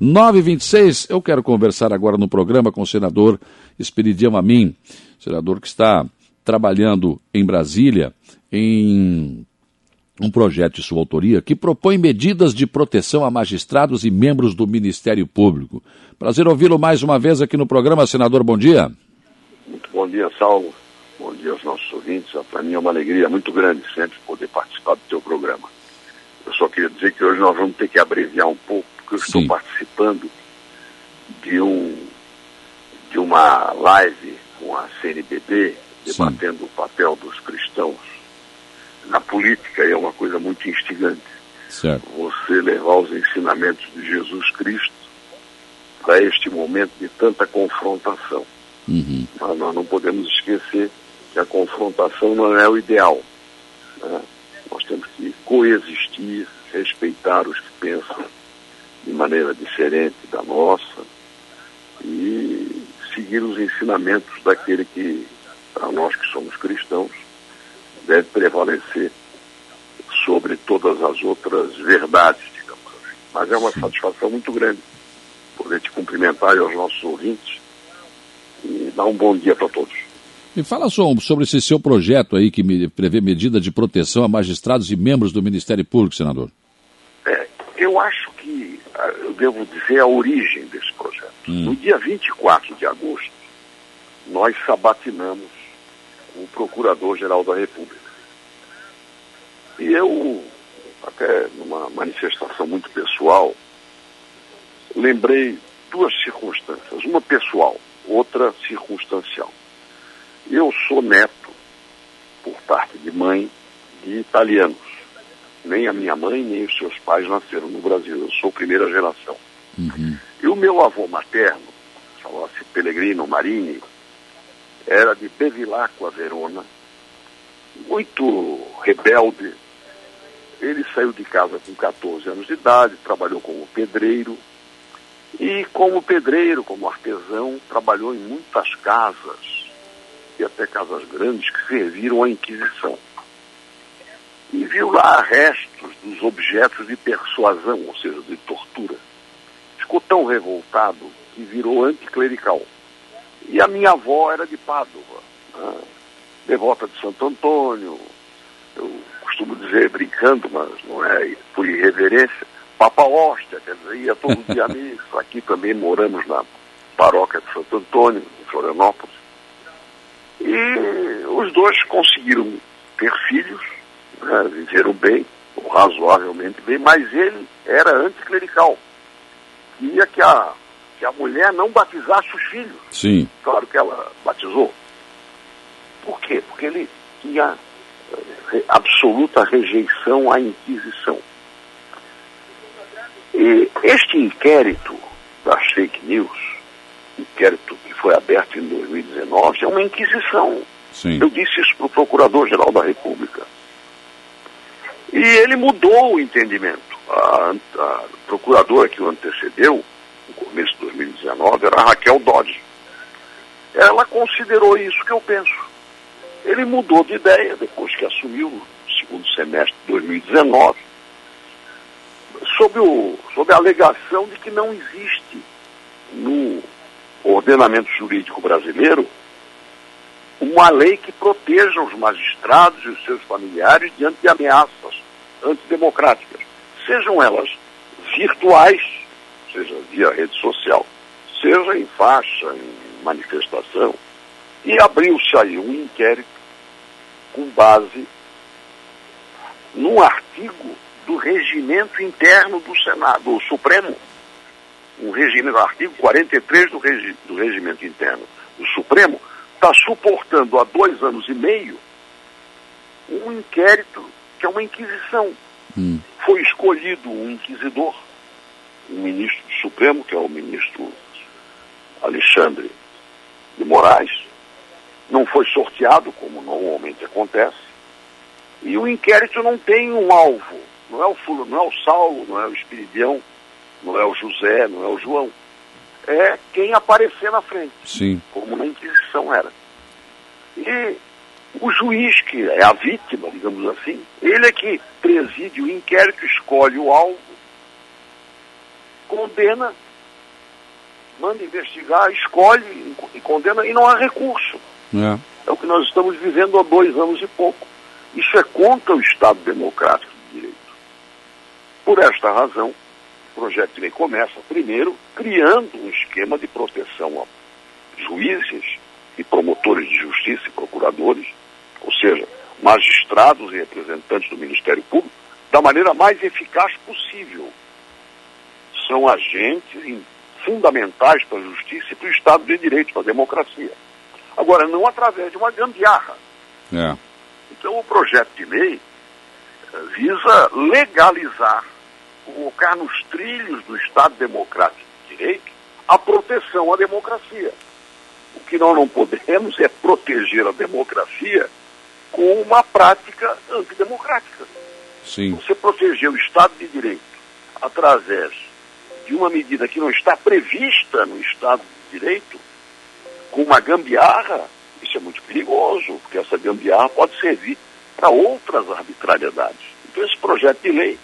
926, eu quero conversar agora no programa com o senador Esperidião Amin, senador que está trabalhando em Brasília em um projeto de sua autoria que propõe medidas de proteção a magistrados e membros do Ministério Público. Prazer ouvi-lo mais uma vez aqui no programa, senador. Bom dia. Muito bom dia, Saulo. Bom dia aos nossos ouvintes. Para mim é uma alegria muito grande sempre poder participar do teu programa. Eu só queria dizer que hoje nós vamos ter que abreviar um pouco, porque eu Sim. estou participando de um de uma live com a CNBB debatendo Sim. o papel dos cristãos na política é uma coisa muito instigante. Certo. Você levar os ensinamentos de Jesus Cristo para este momento de tanta confrontação. Uhum. Mas nós não podemos esquecer que a confrontação não é o ideal. Né? Nós temos que coexistir, respeitar os que pensam de maneira diferente da nossa e seguir os ensinamentos daquele que, para nós que somos cristãos, deve prevalecer sobre todas as outras verdades, digamos assim. Mas é uma satisfação muito grande poder te cumprimentar e aos nossos ouvintes e dar um bom dia para todos. Me fala só sobre esse seu projeto aí que prevê medida de proteção a magistrados e membros do Ministério Público, senador. Que ah, eu devo dizer a origem desse projeto. Hum. No dia 24 de agosto, nós sabatinamos o Procurador-Geral da República. E eu, até numa manifestação muito pessoal, lembrei duas circunstâncias, uma pessoal, outra circunstancial. Eu sou neto, por parte de mãe, de italianos. Nem a minha mãe, nem os seus pais nasceram no Brasil. Eu sou primeira geração. Uhum. E o meu avô materno, chamava-se Pellegrino Marini, era de Bevilacqua, Verona, muito rebelde. Ele saiu de casa com 14 anos de idade, trabalhou como pedreiro. E como pedreiro, como artesão, trabalhou em muitas casas, e até casas grandes, que serviram à Inquisição. Viu lá restos dos objetos de persuasão, ou seja, de tortura. Ficou tão revoltado que virou anticlerical. E a minha avó era de Pádua, né? devota de Santo Antônio. Eu costumo dizer, brincando, mas não é por irreverência, Papa Hóstia, quer dizer, ia todo dia a missa. Aqui também moramos na paróquia de Santo Antônio, em Florianópolis. E os dois conseguiram ter filhos, né? viveram bem, ou razoavelmente bem, mas ele era anticlerical. Queria que a que a mulher não batizasse os filhos. Sim. Claro que ela batizou. Por quê? Porque ele tinha eh, absoluta rejeição à Inquisição. E este inquérito das fake news, inquérito que foi aberto em 2019, é uma inquisição. Sim. Eu disse isso para o Procurador-Geral da República. E ele mudou o entendimento. A, a procuradora que o antecedeu no começo de 2019, era Raquel Dodge. Ela considerou isso que eu penso. Ele mudou de ideia depois que assumiu no segundo semestre de 2019, sob, o, sob a alegação de que não existe no ordenamento jurídico brasileiro uma lei que proteja os magistrados e os seus familiares diante de ameaças antidemocráticas, sejam elas virtuais seja via rede social, seja em faixa, em manifestação. E abriu-se aí um inquérito com base num artigo do regimento interno do Senado, do Supremo. Um regimento, artigo 43 do, regi, do regimento interno do Supremo, está suportando há dois anos e meio um inquérito que é uma inquisição. Hum. Foi escolhido um inquisidor um ministro do Supremo, que é o ministro Alexandre de Moraes, não foi sorteado, como normalmente acontece, e o inquérito não tem um alvo, não é o Fulano, não é o Saulo, não é o Espiridião, não é o José, não é o João. É quem aparecer na frente, Sim. como na Inquisição era. E o juiz, que é a vítima, digamos assim, ele é que preside o inquérito, escolhe o alvo condena manda investigar, escolhe e condena e não há recurso. É. é o que nós estamos vivendo há dois anos e pouco. Isso é contra o Estado Democrático de Direito. Por esta razão, o projeto de lei começa, primeiro, criando um esquema de proteção a juízes e promotores de justiça e procuradores, ou seja, magistrados e representantes do Ministério Público, da maneira mais eficaz possível. São agentes fundamentais para a justiça e para o Estado de Direito, para a democracia. Agora, não através de uma gambiarra. É. Então, o projeto de lei eh, visa legalizar, colocar nos trilhos do Estado Democrático de Direito a proteção à democracia. O que nós não podemos é proteger a democracia com uma prática antidemocrática. Sim. Você proteger o Estado de Direito através de uma medida que não está prevista no Estado de Direito, com uma gambiarra, isso é muito perigoso, porque essa gambiarra pode servir para outras arbitrariedades. Então, esse projeto de lei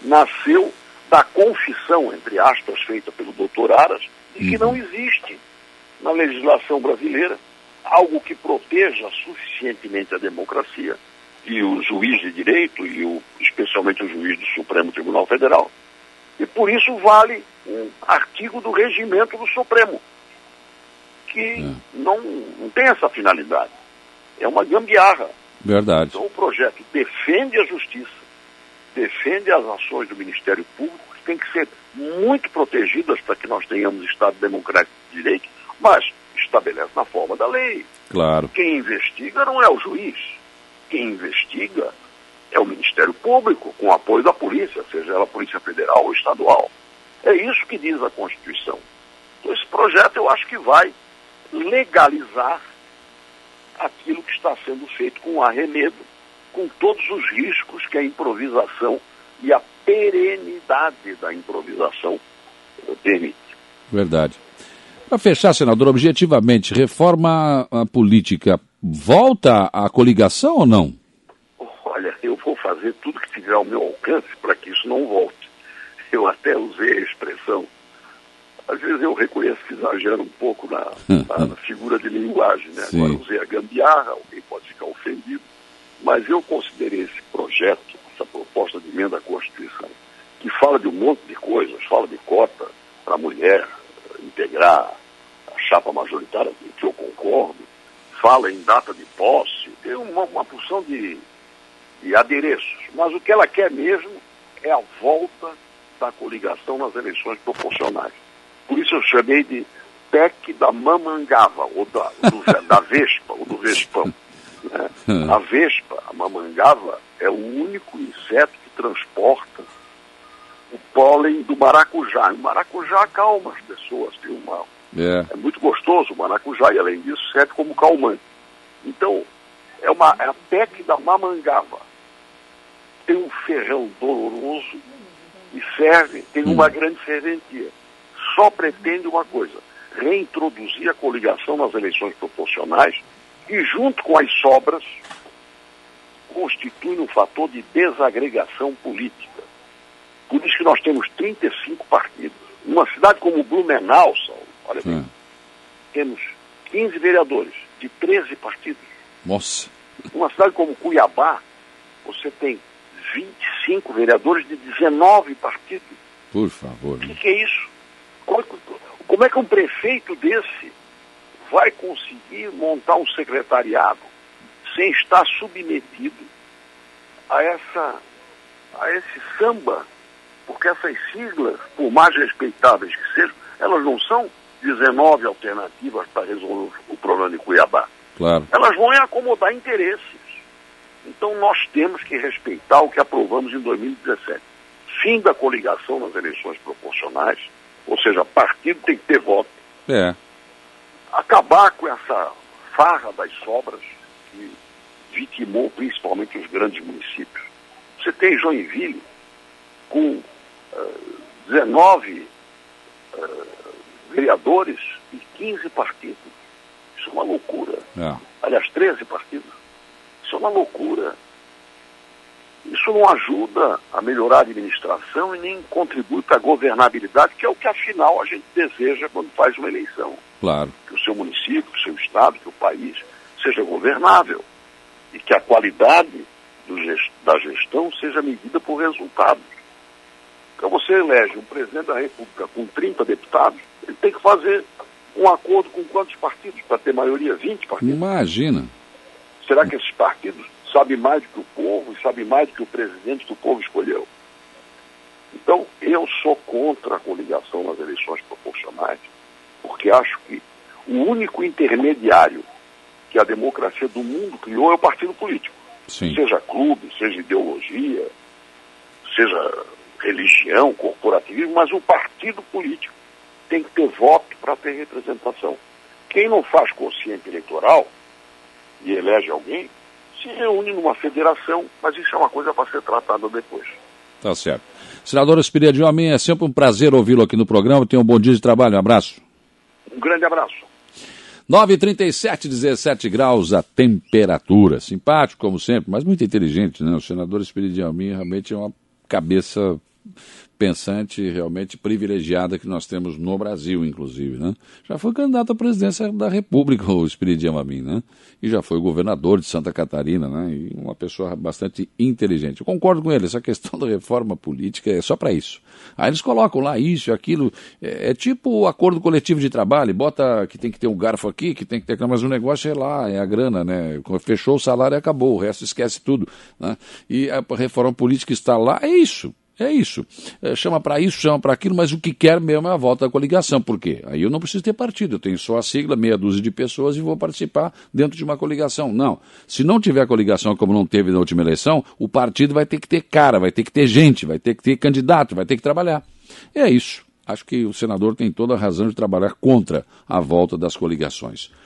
nasceu da confissão, entre aspas, feita pelo doutor Aras, de que uhum. não existe na legislação brasileira algo que proteja suficientemente a democracia e o juiz de direito e o, especialmente o juiz do Supremo Tribunal Federal. E por isso vale um artigo do regimento do Supremo, que é. não, não tem essa finalidade. É uma gambiarra. Verdade. Então o projeto defende a justiça, defende as ações do Ministério Público, que tem que ser muito protegidas para que nós tenhamos Estado democrático de direito, mas estabelece na forma da lei. Claro. Quem investiga não é o juiz. Quem investiga é o Ministério Público, com apoio da polícia, seja ela Polícia Federal ou Estadual. É isso que diz a Constituição. Então, esse projeto eu acho que vai legalizar aquilo que está sendo feito com arremedo, com todos os riscos que a improvisação e a perenidade da improvisação permite. Verdade. Para fechar, senador, objetivamente, reforma a política volta à coligação ou não? Olha, eu vou fazer tudo que tiver ao meu alcance para que isso não volte. Eu até usei a expressão. Às vezes eu reconheço que exagero um pouco na, na figura de linguagem, né? Sim. Agora usei a gambiarra, alguém pode ficar ofendido, mas eu considerei esse projeto, essa proposta de emenda à Constituição, que fala de um monte de coisas, fala de cota para a mulher, integrar chapa majoritária, que eu concordo, fala em data de posse, tem uma, uma porção de, de adereços. Mas o que ela quer mesmo é a volta da coligação nas eleições proporcionais. Por isso eu chamei de PEC da mamangava, ou da, do, da vespa, ou do vespão. Né? A vespa, a mamangava, é o único inseto que transporta o pólen do maracujá. O maracujá acalma as pessoas, tem uma é. é muito gostoso o maracujá e, além disso, serve como calmante. Então, é, uma, é a PEC da mamangava. Tem um ferrão doloroso e serve, tem uma hum. grande serventia. Só pretende uma coisa, reintroduzir a coligação nas eleições proporcionais e, junto com as sobras, constitui um fator de desagregação política. Por isso que nós temos 35 partidos. Numa cidade como Blumenau, Saulo, Olha bem, hum. temos 15 vereadores de 13 partidos. Nossa. Uma cidade como Cuiabá, você tem 25 vereadores de 19 partidos. Por favor. O que, que, é isso? Como é que um prefeito desse vai conseguir montar um secretariado sem estar submetido a essa a esse samba? Porque essas siglas, por mais respeitáveis que sejam, elas não são 19 alternativas para resolver o problema de Cuiabá. Claro. Elas vão acomodar interesses. Então nós temos que respeitar o que aprovamos em 2017. Fim da coligação nas eleições proporcionais, ou seja, partido tem que ter voto. É. Acabar com essa farra das sobras que vitimou principalmente os grandes municípios. Você tem Joinville com uh, 19 uh, vereadores e 15 partidos. Isso é uma loucura. É. Aliás, 13 partidos. Isso é uma loucura. Isso não ajuda a melhorar a administração e nem contribui para a governabilidade, que é o que afinal a gente deseja quando faz uma eleição. Claro. Que o seu município, que o seu estado, que o país seja governável e que a qualidade gest da gestão seja medida por resultados. Então você elege um presidente da República com 30 deputados, ele tem que fazer um acordo com quantos partidos para ter maioria? 20 partidos. Imagina. Será que esses partidos sabem mais do que o povo e sabem mais do que o presidente que o povo escolheu? Então, eu sou contra a coligação nas eleições proporcionais, porque acho que o único intermediário que a democracia do mundo criou é o partido político. Sim. Seja clube, seja ideologia, seja religião, corporativismo, mas o partido político tem que ter voto para ter representação. Quem não faz consciente eleitoral e elege alguém, se reúne numa federação, mas isso é uma coisa para ser tratada depois. Tá certo. Senador Espírito Homem, é sempre um prazer ouvi-lo aqui no programa. Tenha um bom dia de trabalho. Um abraço. Um grande abraço. 9h37, 17 graus a temperatura. Simpático, como sempre, mas muito inteligente, né? O senador Espírito Homem realmente é uma cabeça pensante realmente privilegiada que nós temos no Brasil, inclusive, né? Já foi candidato à presidência da República, o Espiridião Amin, né? E já foi governador de Santa Catarina, né? E uma pessoa bastante inteligente. Eu concordo com ele, essa questão da reforma política é só para isso. Aí eles colocam lá isso aquilo, é, é, tipo o acordo coletivo de trabalho, bota que tem que ter um garfo aqui, que tem que ter, mas o negócio é lá, é a grana, né? Fechou o salário e acabou, o resto esquece tudo, né? E a reforma política está lá, é isso. É isso. É, chama para isso, chama para aquilo, mas o que quer mesmo é a volta da coligação. Por quê? Aí eu não preciso ter partido, eu tenho só a sigla, meia dúzia de pessoas e vou participar dentro de uma coligação. Não. Se não tiver coligação, como não teve na última eleição, o partido vai ter que ter cara, vai ter que ter gente, vai ter que ter candidato, vai ter que trabalhar. É isso. Acho que o senador tem toda a razão de trabalhar contra a volta das coligações.